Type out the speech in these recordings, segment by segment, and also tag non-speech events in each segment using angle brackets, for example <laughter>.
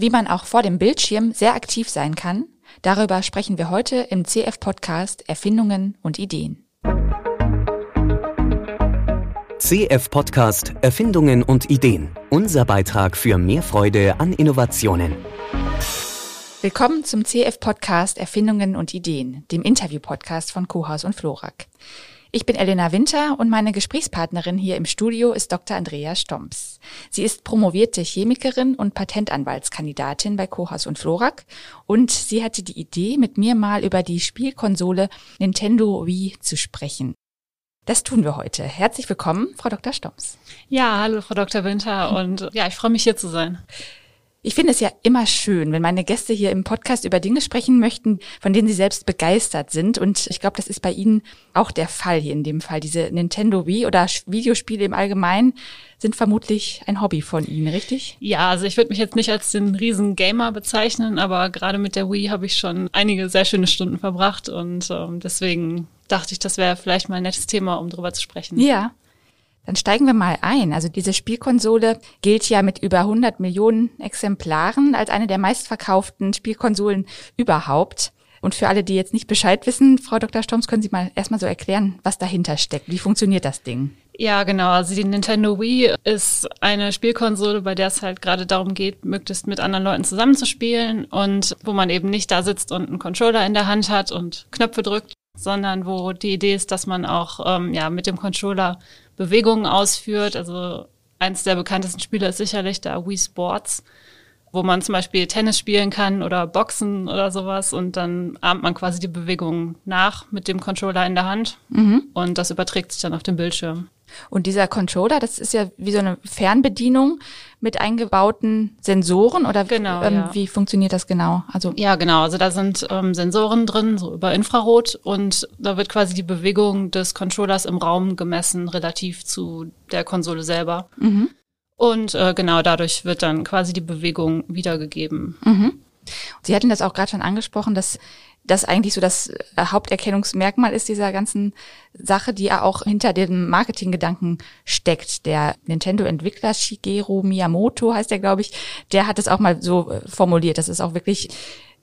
Wie man auch vor dem Bildschirm sehr aktiv sein kann, darüber sprechen wir heute im CF-Podcast Erfindungen und Ideen. CF-Podcast Erfindungen und Ideen. Unser Beitrag für mehr Freude an Innovationen. Willkommen zum CF-Podcast Erfindungen und Ideen, dem Interview-Podcast von Kohaus und Florak. Ich bin Elena Winter und meine Gesprächspartnerin hier im Studio ist Dr. Andrea Stomps. Sie ist promovierte Chemikerin und Patentanwaltskandidatin bei Kohaus und Florak und sie hatte die Idee, mit mir mal über die Spielkonsole Nintendo Wii zu sprechen. Das tun wir heute. Herzlich willkommen, Frau Dr. Stomps. Ja, hallo, Frau Dr. Winter und ja, ich freue mich hier zu sein. Ich finde es ja immer schön, wenn meine Gäste hier im Podcast über Dinge sprechen möchten, von denen sie selbst begeistert sind. Und ich glaube, das ist bei Ihnen auch der Fall hier in dem Fall. Diese Nintendo Wii oder Videospiele im Allgemeinen sind vermutlich ein Hobby von Ihnen, richtig? Ja, also ich würde mich jetzt nicht als den riesen Gamer bezeichnen, aber gerade mit der Wii habe ich schon einige sehr schöne Stunden verbracht und ähm, deswegen dachte ich, das wäre vielleicht mal ein nettes Thema, um drüber zu sprechen. Ja. Dann steigen wir mal ein. Also diese Spielkonsole gilt ja mit über 100 Millionen Exemplaren als eine der meistverkauften Spielkonsolen überhaupt. Und für alle, die jetzt nicht Bescheid wissen, Frau Dr. Storms, können Sie mal erstmal so erklären, was dahinter steckt. Wie funktioniert das Ding? Ja, genau. Also die Nintendo Wii ist eine Spielkonsole, bei der es halt gerade darum geht, möglichst mit anderen Leuten zusammenzuspielen und wo man eben nicht da sitzt und einen Controller in der Hand hat und Knöpfe drückt, sondern wo die Idee ist, dass man auch ähm, ja mit dem Controller Bewegungen ausführt. Also eins der bekanntesten Spiele ist sicherlich der Wii Sports, wo man zum Beispiel Tennis spielen kann oder Boxen oder sowas und dann ahmt man quasi die Bewegungen nach mit dem Controller in der Hand mhm. und das überträgt sich dann auf den Bildschirm. Und dieser Controller, das ist ja wie so eine Fernbedienung mit eingebauten Sensoren oder genau, ähm, ja. wie funktioniert das genau? Also ja, genau. Also da sind ähm, Sensoren drin, so über Infrarot und da wird quasi die Bewegung des Controllers im Raum gemessen relativ zu der Konsole selber. Mhm. Und äh, genau dadurch wird dann quasi die Bewegung wiedergegeben. Mhm. Sie hatten das auch gerade schon angesprochen, dass das eigentlich so das äh, Haupterkennungsmerkmal ist dieser ganzen Sache, die ja auch hinter dem Marketinggedanken steckt. Der Nintendo-Entwickler Shigeru Miyamoto heißt der, glaube ich, der hat es auch mal so äh, formuliert, dass es auch wirklich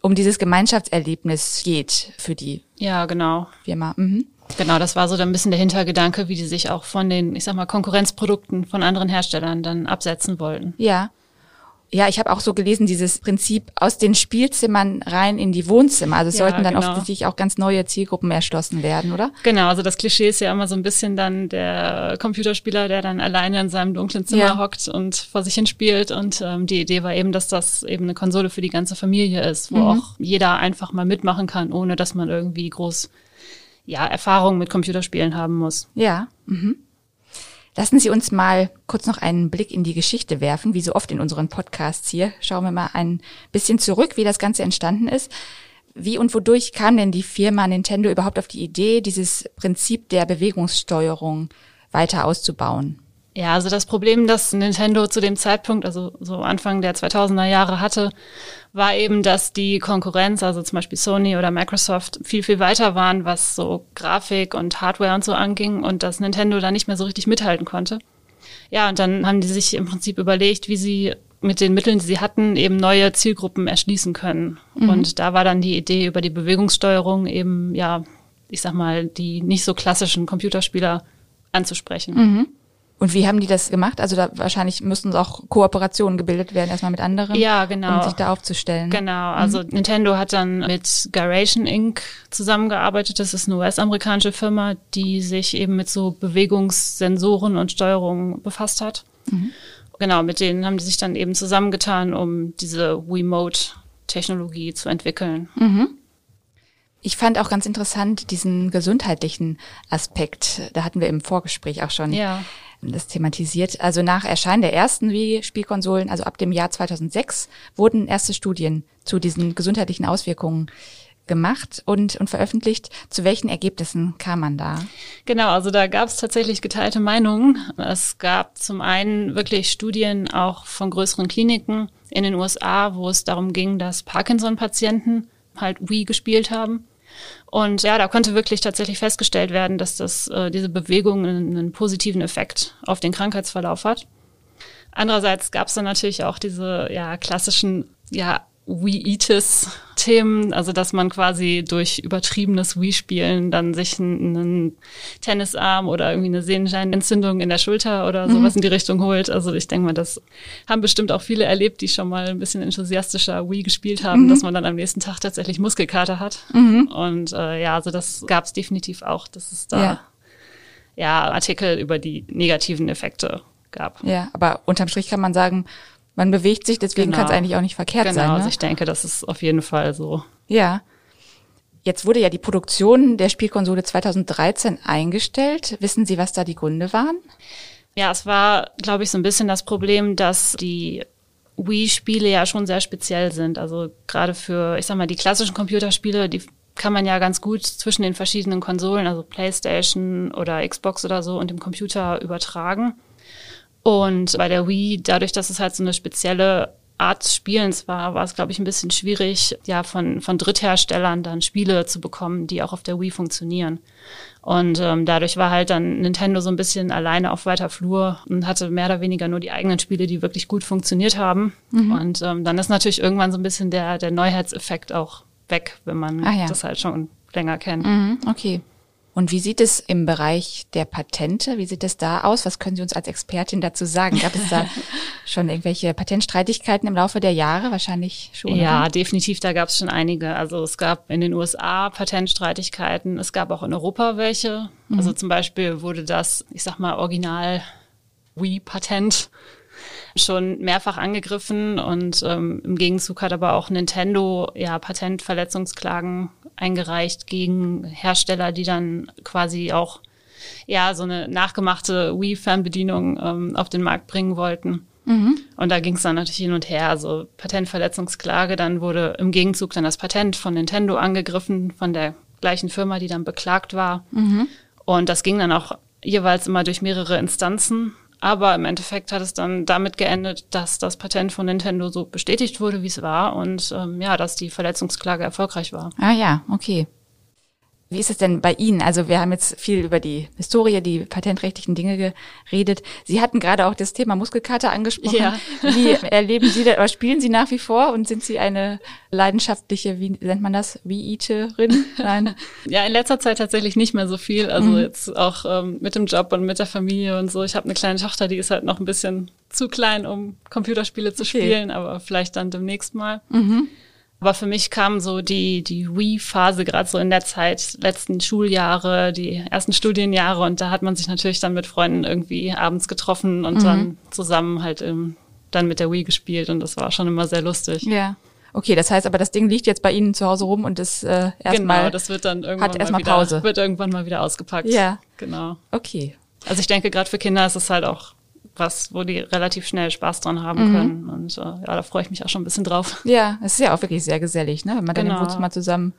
um dieses Gemeinschaftserlebnis geht für die ja, genau. Firma. Mhm. Genau, das war so dann ein bisschen der Hintergedanke, wie die sich auch von den, ich sag mal, Konkurrenzprodukten von anderen Herstellern dann absetzen wollten. Ja. Ja, ich habe auch so gelesen, dieses Prinzip aus den Spielzimmern rein in die Wohnzimmer. Also es ja, sollten dann genau. offensichtlich auch ganz neue Zielgruppen erschlossen werden, oder? Genau, also das Klischee ist ja immer so ein bisschen dann der Computerspieler, der dann alleine in seinem dunklen Zimmer ja. hockt und vor sich hin spielt. Und ähm, die Idee war eben, dass das eben eine Konsole für die ganze Familie ist, wo mhm. auch jeder einfach mal mitmachen kann, ohne dass man irgendwie groß ja, Erfahrung mit Computerspielen haben muss. Ja. Mhm. Lassen Sie uns mal kurz noch einen Blick in die Geschichte werfen, wie so oft in unseren Podcasts hier. Schauen wir mal ein bisschen zurück, wie das Ganze entstanden ist. Wie und wodurch kam denn die Firma Nintendo überhaupt auf die Idee, dieses Prinzip der Bewegungssteuerung weiter auszubauen? Ja, also das Problem, das Nintendo zu dem Zeitpunkt, also so Anfang der 2000er Jahre hatte, war eben, dass die Konkurrenz, also zum Beispiel Sony oder Microsoft, viel, viel weiter waren, was so Grafik und Hardware und so anging und dass Nintendo da nicht mehr so richtig mithalten konnte. Ja, und dann haben die sich im Prinzip überlegt, wie sie mit den Mitteln, die sie hatten, eben neue Zielgruppen erschließen können. Mhm. Und da war dann die Idee über die Bewegungssteuerung eben, ja, ich sag mal, die nicht so klassischen Computerspieler anzusprechen. Mhm. Und wie haben die das gemacht? Also da wahrscheinlich müssten auch Kooperationen gebildet werden, erstmal mit anderen, ja, genau. um sich da aufzustellen. Genau, also mhm. Nintendo hat dann mit Gyration Inc. zusammengearbeitet. Das ist eine US-amerikanische Firma, die sich eben mit so Bewegungssensoren und Steuerungen befasst hat. Mhm. Genau, mit denen haben die sich dann eben zusammengetan, um diese Wiimote-Technologie zu entwickeln. Mhm. Ich fand auch ganz interessant diesen gesundheitlichen Aspekt. Da hatten wir im Vorgespräch auch schon ja. Das thematisiert. Also nach Erscheinen der ersten Wii-Spielkonsolen, also ab dem Jahr 2006, wurden erste Studien zu diesen gesundheitlichen Auswirkungen gemacht und, und veröffentlicht. Zu welchen Ergebnissen kam man da? Genau, also da gab es tatsächlich geteilte Meinungen. Es gab zum einen wirklich Studien auch von größeren Kliniken in den USA, wo es darum ging, dass Parkinson-Patienten halt Wii gespielt haben und ja, da konnte wirklich tatsächlich festgestellt werden, dass das, äh, diese Bewegung einen, einen positiven Effekt auf den Krankheitsverlauf hat. Andererseits gab es dann natürlich auch diese ja, klassischen ja, Wii-Itis-Themen, also dass man quasi durch übertriebenes Wii-Spielen dann sich einen, einen Tennisarm oder irgendwie eine Sehnenscheinentzündung in der Schulter oder sowas mhm. in die Richtung holt. Also ich denke mal, das haben bestimmt auch viele erlebt, die schon mal ein bisschen enthusiastischer Wii gespielt haben, mhm. dass man dann am nächsten Tag tatsächlich Muskelkater hat. Mhm. Und äh, ja, also das gab es definitiv auch, dass es da ja. ja Artikel über die negativen Effekte gab. Ja, aber unterm Strich kann man sagen, man bewegt sich, deswegen genau. kann es eigentlich auch nicht verkehrt genau, sein. Genau, ne? also ich denke, das ist auf jeden Fall so. Ja. Jetzt wurde ja die Produktion der Spielkonsole 2013 eingestellt. Wissen Sie, was da die Gründe waren? Ja, es war, glaube ich, so ein bisschen das Problem, dass die Wii-Spiele ja schon sehr speziell sind. Also gerade für, ich sag mal, die klassischen Computerspiele, die kann man ja ganz gut zwischen den verschiedenen Konsolen, also PlayStation oder Xbox oder so und dem Computer übertragen. Und bei der Wii, dadurch, dass es halt so eine spezielle Art des Spielens war, war es, glaube ich, ein bisschen schwierig, ja, von, von Drittherstellern dann Spiele zu bekommen, die auch auf der Wii funktionieren. Und ähm, dadurch war halt dann Nintendo so ein bisschen alleine auf weiter Flur und hatte mehr oder weniger nur die eigenen Spiele, die wirklich gut funktioniert haben. Mhm. Und ähm, dann ist natürlich irgendwann so ein bisschen der, der Neuheitseffekt auch weg, wenn man ah, ja. das halt schon länger kennt. Mhm, okay. Und wie sieht es im Bereich der Patente, wie sieht es da aus? Was können Sie uns als Expertin dazu sagen? Gab es da <laughs> schon irgendwelche Patentstreitigkeiten im Laufe der Jahre? Wahrscheinlich schon. Ja, oder? definitiv, da gab es schon einige. Also es gab in den USA Patentstreitigkeiten, es gab auch in Europa welche. Mhm. Also zum Beispiel wurde das, ich sag mal, Original Wii-Patent schon mehrfach angegriffen und ähm, im Gegenzug hat aber auch Nintendo ja Patentverletzungsklagen eingereicht gegen Hersteller, die dann quasi auch ja so eine nachgemachte Wii-Fernbedienung ähm, auf den Markt bringen wollten. Mhm. Und da ging es dann natürlich hin und her, also Patentverletzungsklage, dann wurde im Gegenzug dann das Patent von Nintendo angegriffen, von der gleichen Firma, die dann beklagt war. Mhm. Und das ging dann auch jeweils immer durch mehrere Instanzen. Aber im Endeffekt hat es dann damit geendet, dass das Patent von Nintendo so bestätigt wurde, wie es war und ähm, ja, dass die Verletzungsklage erfolgreich war. Ah ja, okay. Wie ist es denn bei Ihnen? Also wir haben jetzt viel über die Historie, die patentrechtlichen Dinge geredet. Sie hatten gerade auch das Thema Muskelkater angesprochen. Ja. Wie erleben Sie das, oder spielen Sie nach wie vor und sind Sie eine leidenschaftliche, wie nennt man das, wie Eaterin? Nein. <laughs> Ja, in letzter Zeit tatsächlich nicht mehr so viel. Also mhm. jetzt auch ähm, mit dem Job und mit der Familie und so. Ich habe eine kleine Tochter, die ist halt noch ein bisschen zu klein, um Computerspiele zu okay. spielen, aber vielleicht dann demnächst mal. Mhm. Aber für mich kam so die, die Wii-Phase gerade so in der Zeit, letzten Schuljahre, die ersten Studienjahre und da hat man sich natürlich dann mit Freunden irgendwie abends getroffen und mhm. dann zusammen halt im, dann mit der Wii gespielt und das war schon immer sehr lustig. Ja. Okay, das heißt aber, das Ding liegt jetzt bei Ihnen zu Hause rum und ist äh, erstmal. Genau, das wird dann irgendwann hat erstmal Pause. Wird irgendwann mal wieder ausgepackt. Ja. Genau. Okay. Also ich denke, gerade für Kinder ist es halt auch was, wo die relativ schnell Spaß dran haben mhm. können. Und äh, ja, da freue ich mich auch schon ein bisschen drauf. <laughs> Ja, es ist ja auch wirklich sehr gesellig, ne? wenn man genau. dann im Wohnzimmer zusammen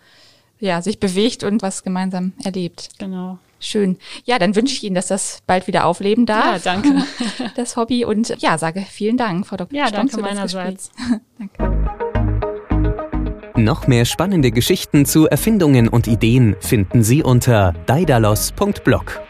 ja, sich bewegt und was gemeinsam erlebt. Genau. Schön. Ja, dann wünsche ich Ihnen, dass das bald wieder aufleben darf. Ja, danke. <laughs> Das Hobby und ja, sage vielen Dank, Frau Dr. Ja, Stonz, danke meinerseits. <laughs> danke. Noch mehr spannende Geschichten zu Erfindungen und Ideen finden Sie unter daidalos.blog.